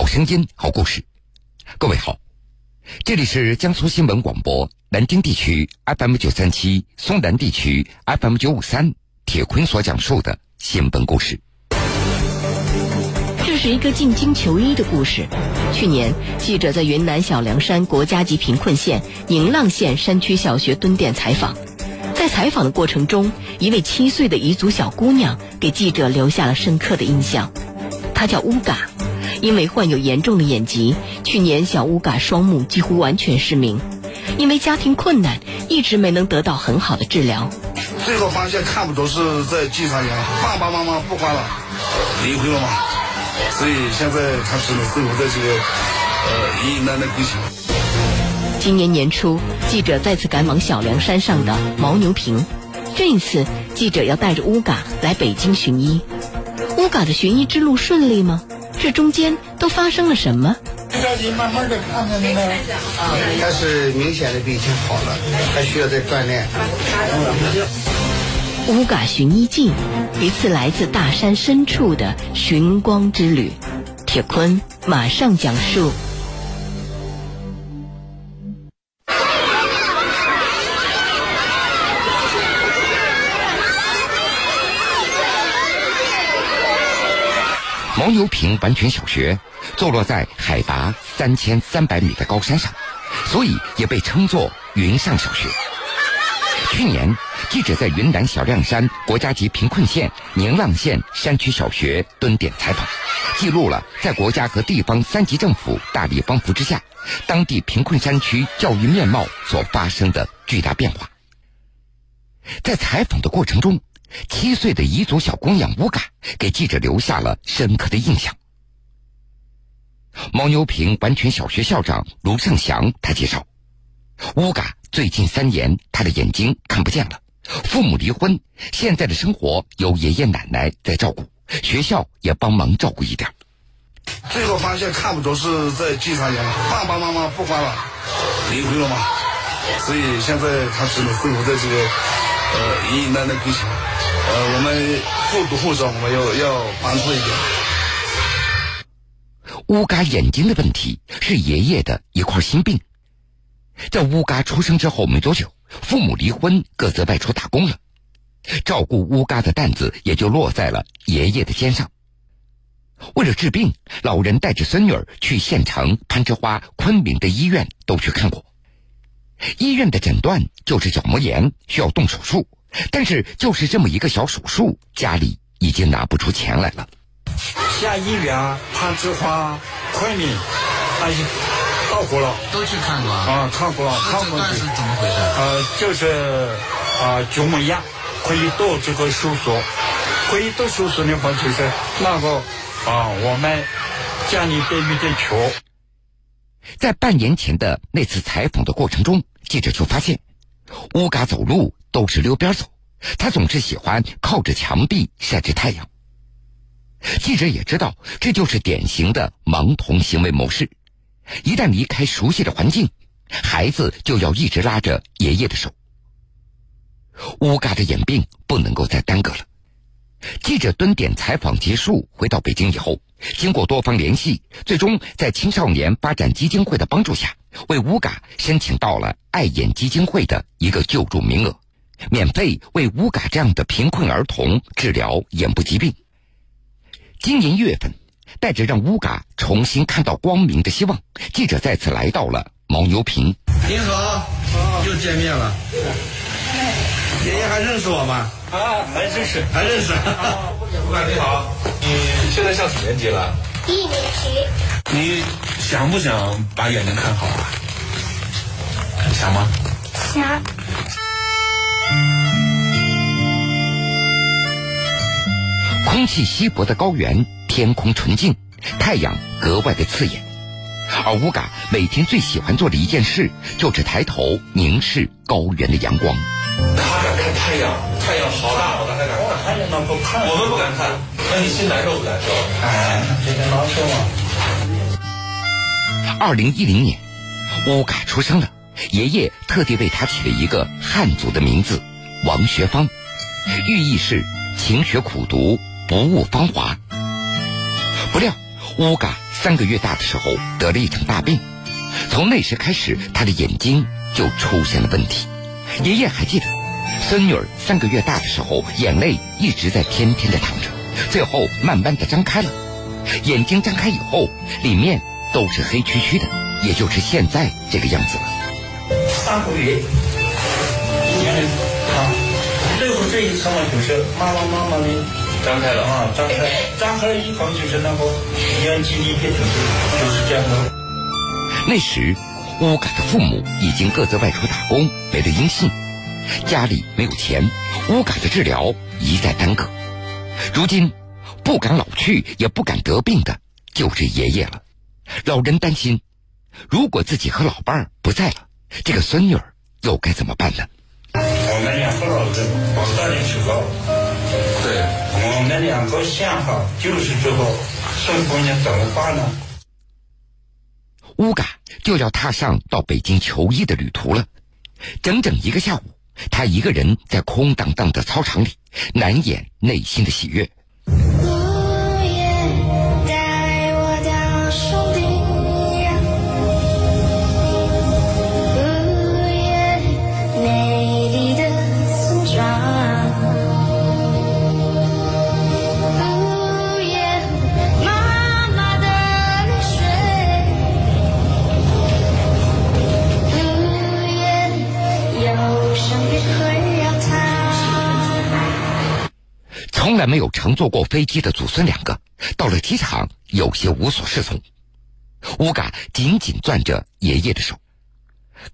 好声音，好故事。各位好，这里是江苏新闻广播南京地区 FM 九三七、松南地区 FM 九五三。铁坤所讲述的新闻故事。这是一个进京求医的故事。去年，记者在云南小凉山国家级贫困县宁浪县山区小学蹲点采访，在采访的过程中，一位七岁的彝族小姑娘给记者留下了深刻的印象。她叫乌嘎，因为患有严重的眼疾，去年小乌嘎双目几乎完全失明，因为家庭困难，一直没能得到很好的治疗。最后发现看不着是在机场园，爸爸妈妈不管了，离婚了嘛，所以现在他只能生活在这个呃爷爷奶奶跟前。今年年初，记者再次赶往小凉山上的牦牛坪，这一次记者要带着乌嘎来北京寻医。乌嘎的寻医之路顺利吗？这中间都发生了什么？着急，慢慢的看看那个。他是明显的比以前好了，还需要再锻炼。乌嘎寻医记，一次来自大山深处的寻光之旅。铁坤马上讲述。牦牛坪完全小学坐落在海拔三千三百米的高山上，所以也被称作云上小学。去年，记者在云南小亮山国家级贫困县宁浪县山区小学蹲点采访，记录了在国家和地方三级政府大力帮扶之下，当地贫困山区教育面貌所发生的巨大变化。在采访的过程中，七岁的彝族小姑娘乌嘎给记者留下了深刻的印象。牦牛坪完全小学校长卢胜祥他介绍，乌嘎最近三年他的眼睛看不见了，父母离婚，现在的生活由爷爷奶奶在照顾，学校也帮忙照顾一点。最后发现看不着是在近三年了，爸爸妈妈不管了，离婚了嘛，所以现在他只能生活在这个呃爷爷奶奶跟前。呃，我们后多后少，我们要要帮助一点。乌嘎眼睛的问题是爷爷的一块心病。在乌嘎出生之后没多久，父母离婚，各自外出打工了，照顾乌嘎的担子也就落在了爷爷的肩上。为了治病，老人带着孙女儿去县城、攀枝花、昆明的医院都去看过。医院的诊断就是角膜炎，需要动手术。但是，就是这么一个小手术，家里已经拿不出钱来了。下医院、攀枝花、昆明，哎，到过了，都去看过啊，看过了，看过。是怎么回事？呃，就是啊，角膜炎，可以做这个手术，可以做手术的话，就是那个啊，我们家里边有点穷。在半年前的那次采访的过程中，记者就发现，乌嘎走路。都是溜边走，他总是喜欢靠着墙壁晒着太阳。记者也知道，这就是典型的盲童行为模式。一旦离开熟悉的环境，孩子就要一直拉着爷爷的手。乌嘎的眼病不能够再耽搁了。记者蹲点采访结束，回到北京以后，经过多方联系，最终在青少年发展基金会的帮助下，为乌嘎申请到了爱眼基金会的一个救助名额。免费为乌嘎这样的贫困儿童治疗眼部疾病。今年一月份，带着让乌嘎重新看到光明的希望，记者再次来到了牦牛坪。您好，又见面了。爷爷还认识我吗？啊，还认识，还认识。乌嘎你好，你现在上几年级了？一年级。你想不想把眼睛看好啊？想吗？想。空气稀薄的高原，天空纯净，太阳格外的刺眼。而乌嘎每天最喜欢做的一件事，就是抬头凝视高原的阳光。他敢看太阳，太阳好大好大，他敢看。太阳那不看，我们不敢看。那你心难受不难受？哎，这个难受啊。二零一零年，乌嘎出生了，爷爷特地为他起了一个汉族的名字王学芳，寓意是勤学苦读。不误芳华。不料，乌嘎三个月大的时候得了一场大病，从那时开始，他的眼睛就出现了问题。爷爷还记得，孙女儿三个月大的时候，眼泪一直在天天的淌着，最后慢慢的张开了。眼睛张开以后，里面都是黑黢黢的，也就是现在这个样子了。三个月，一年的啊，最后这一层嘛，就是妈妈妈妈的张开了啊，张开，张开了以后就是那个眼睛里边就是就是这样的。那时，乌嘎的父母已经各自外出打工，没了音信，家里没有钱，乌嘎的治疗一再耽搁。如今，不敢老去也不敢得病的就是爷爷了。老人担心，如果自己和老伴儿不在了，这个孙女儿又该怎么办呢？我们两个老人不断的去搞，对，我们两个相好就是这个宋姑娘怎么办呢？乌嘎就要踏上到北京求医的旅途了。整整一个下午，他一个人在空荡荡的操场里，难掩内心的喜悦。在没有乘坐过飞机的祖孙两个，到了机场有些无所适从。乌嘎紧紧攥着爷爷的手，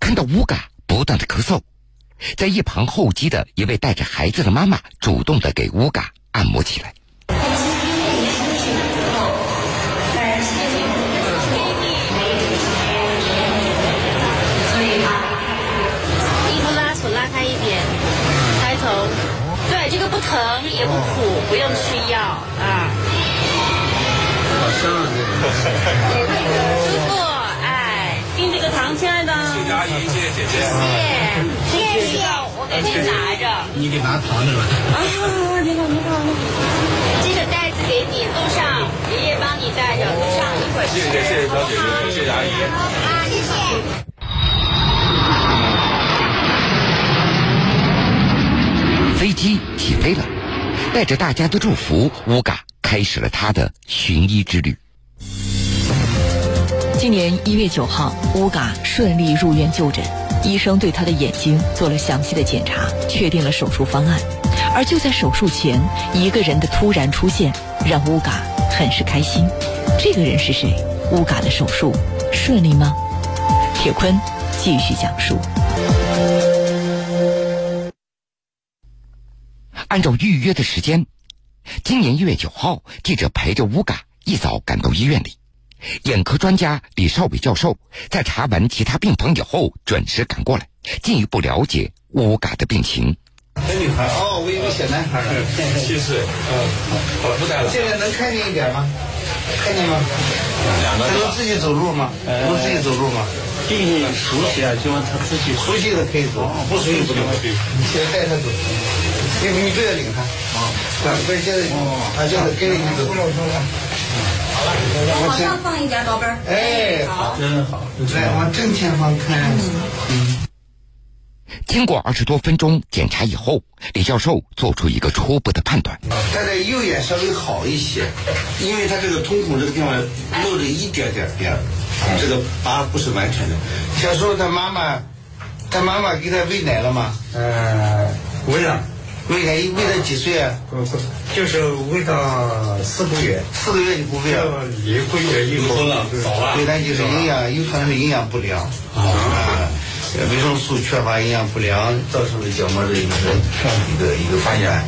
看到乌嘎不断的咳嗽，在一旁候机的一位带着孩子的妈妈主动的给乌嘎按摩起来。疼也不苦，不用吃药啊。好香啊！这个师傅，哎，订这个糖，亲爱的，谢谢阿姨，谢谢姐姐。谢谢，谢谢，我给你拿着。你给拿糖着了。啊，你好，你好，你好。这个袋子给你，路上爷爷帮你带着，路上一会儿吃。谢谢谢谢小姐姐，谢谢阿姨。啊，谢谢。飞机起飞了，带着大家的祝福，乌嘎开始了他的寻医之旅。今年一月九号，乌嘎顺利入院就诊，医生对他的眼睛做了详细的检查，确定了手术方案。而就在手术前，一个人的突然出现让乌嘎很是开心。这个人是谁？乌嘎的手术顺利吗？铁坤继续讲述。按照预约的时间，今年一月九号，记者陪着乌嘎一早赶到医院里。眼科专家李少伟教授在查完其他病房以后，准时赶过来，进一步了解乌嘎的病情。小女孩哦，我以为小男孩呢。七岁，嗯，好了，不带了。现在能看见一点吗？看见吗？两个他能自己走路吗？能自己走路吗？病熟悉啊，就让他自己熟悉的可以走，不熟悉不能。你现在带他走，你你不要领他。啊，不是现在，啊，现在跟着你走。往上放一点，宝贝儿。哎，好，真好。来往正前方看。嗯经过二十多分钟检查以后，李教授做出一个初步的判断。他的右眼稍微好一些，因为他这个瞳孔这个地方露着一点点边儿，这个疤不是完全的。小时候他妈妈，他妈妈给他喂奶了吗？呃，喂了，喂奶喂到几岁啊？不不，就是喂到四个月，四个月就不喂了。要一个月以后了，早了对，他就是营养，有可能是营养不良啊，维生素缺乏，营养不良造成的角膜的一个一个一个发炎。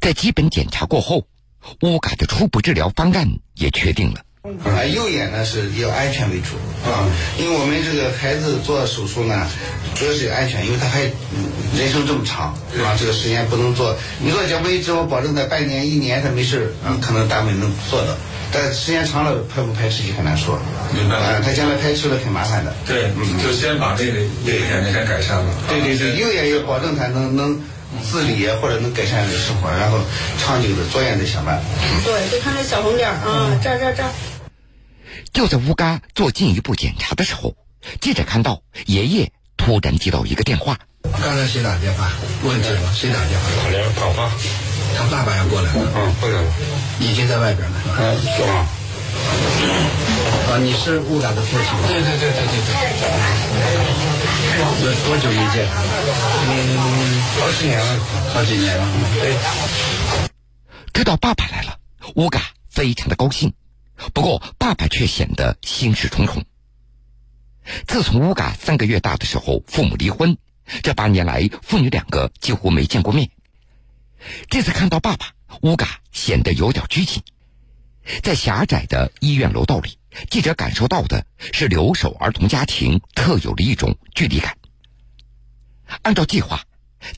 在基本检查过后，乌嘎的初步治疗方案也确定了。啊，右眼呢是要安全为主啊，因为我们这个孩子做手术呢，主要是安全，因为他还嗯人生这么长啊，这个时间不能做。你做角膜移植，我保证在半年、一年他没事儿啊，可能单位能做到，但时间长了排不排斥就很难说。明白了啊，他将来排斥了很麻烦的。对，嗯就先把这个右眼睛先改善了。对对对，右眼要保证他能能自理或者能改善的生活，然后长久的左眼再想办法。对，就看这小红点儿啊，这儿这儿这儿。就在乌嘎做进一步检查的时候，记者看到爷爷突然接到一个电话。刚才谁打电话？问题了，谁打电话？打电话爸，他爸爸要过来了。嗯，过来了。已经在外边了。嗯，是吗？啊，你是乌嘎的父亲？对对对对对对。有多久没见？嗯，好几年了，好几年了。对。知道爸爸来了，乌嘎非常的高兴，不过爸爸却显得心事重重。自从乌嘎三个月大的时候，父母离婚，这八年来父女两个几乎没见过面。这次看到爸爸，乌嘎显得有点拘谨。在狭窄的医院楼道里，记者感受到的是留守儿童家庭特有的一种距离感。按照计划，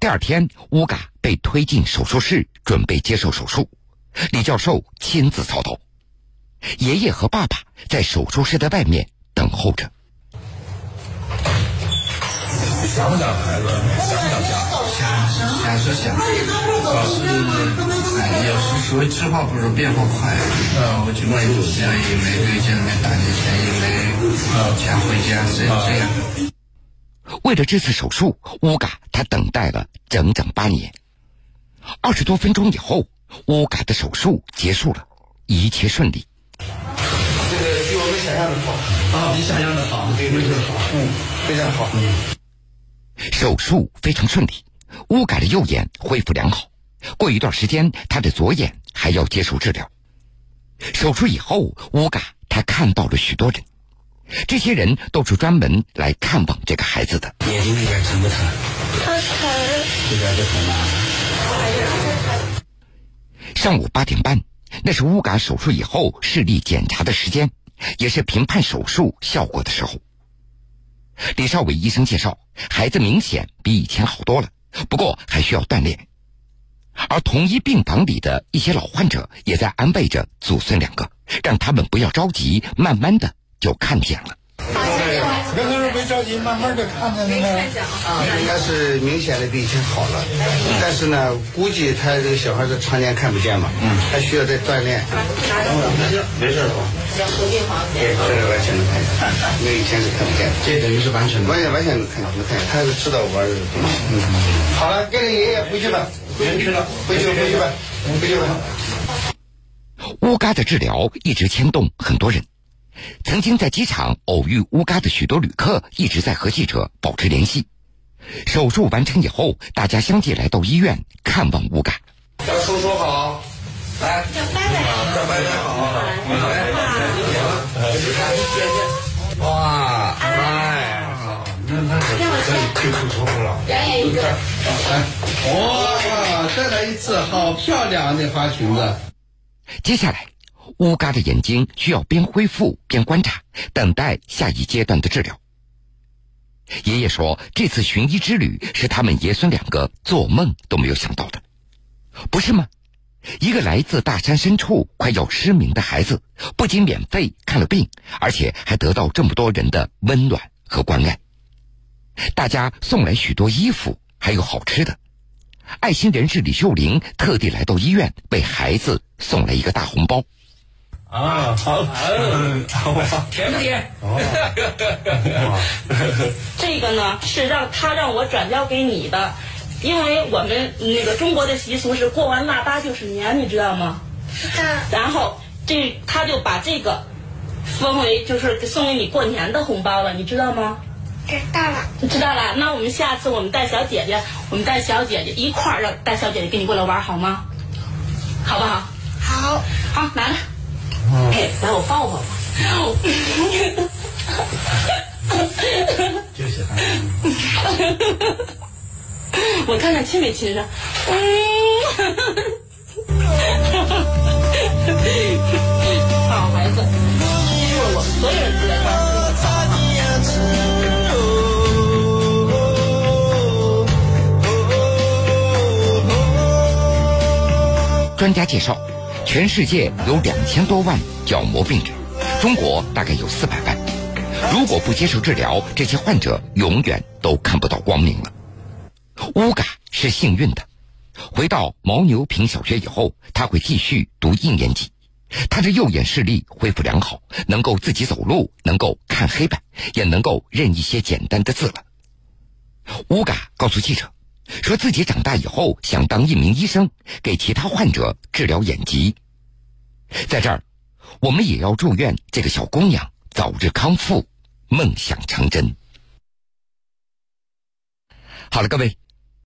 第二天乌嘎被推进手术室，准备接受手术。李教授亲自操刀，爷爷和爸爸在手术室的外面等候着。想不想孩子？想不想家？想，想是想，是哎，也是属于计划不如变化快。呃，我就没有钱，也没给家里面打点钱，也没钱回家，这这样。为了这次手术，乌嘎他等待了整整八年。二十多分钟以后，乌嘎的手术结束了，一切顺利。想象的好啊，比想象的好，非常好，嗯，非常好，嗯。手术非常顺利，乌嘎的右眼恢复良好。过一段时间，他的左眼还要接受治疗。手术以后，乌嘎他看到了许多人，这些人都是专门来看望这个孩子的。眼睛那边疼不疼？他疼。这边就疼吗？上午八点半，那是乌嘎手术以后视力检查的时间，也是评判手术效果的时候。李少伟医生介绍，孩子明显比以前好多了，不过还需要锻炼。而同一病房里的一些老患者也在安慰着祖孙两个，让他们不要着急，慢慢的就看见了。刚开始没着急，慢慢的看见了呢。应该是明显的比以前好了，但是呢，估计他这个小孩子常年看不见嘛，嗯，他需要再锻炼。没事吧？合并房对，这个完全能看见，因为以前是看不见。这等于是完全完全完全能看能看见，他是知道玩的东西。嗯，好了，跟着爷爷回去吧，回去了，回去回去吧，回去吧。乌嘎的治疗一直牵动很多人。曾经在机场偶遇乌嘎的许多旅客一直在和记者保持联系。手术完成以后，大家相继来到医院看望乌嘎。叫叔叔好，来，叫伯伯好，叫伯伯好，哇，哎，好，那那这就不错了。表演一个。哇，再来一次，好漂亮那花裙子。接下来。乌嘎的眼睛需要边恢复边观察，等待下一阶段的治疗。爷爷说，这次寻医之旅是他们爷孙两个做梦都没有想到的，不是吗？一个来自大山深处、快要失明的孩子，不仅免费看了病，而且还得到这么多人的温暖和关爱。大家送来许多衣服，还有好吃的。爱心人士李秀玲特地来到医院，为孩子送来一个大红包。啊，好，甜不甜？这个呢是让他让我转交给你的，因为我们那个中国的习俗是过完腊八就是年，你知道吗？知道。然后这他就把这个分为就是送给你过年的红包了，你知道吗？知道了。知道了，那我们下次我们带小姐姐，我们带小姐姐一块儿让带小姐姐跟你过来玩好吗？好不好？好。好，拿着。哎，来我抱抱吧。就喜欢。我看看亲没亲上。嗯。好孩子，一会儿我们所有人都在关专家介绍。全世界有两千多万角膜病人，中国大概有四百万。如果不接受治疗，这些患者永远都看不到光明了。乌嘎是幸运的，回到牦牛坪小学以后，他会继续读一年级，他的右眼视力恢复良好，能够自己走路，能够看黑板，也能够认一些简单的字了。乌嘎告诉记者，说自己长大以后想当一名医生，给其他患者治疗眼疾。在这儿，我们也要祝愿这个小姑娘早日康复，梦想成真。好了，各位。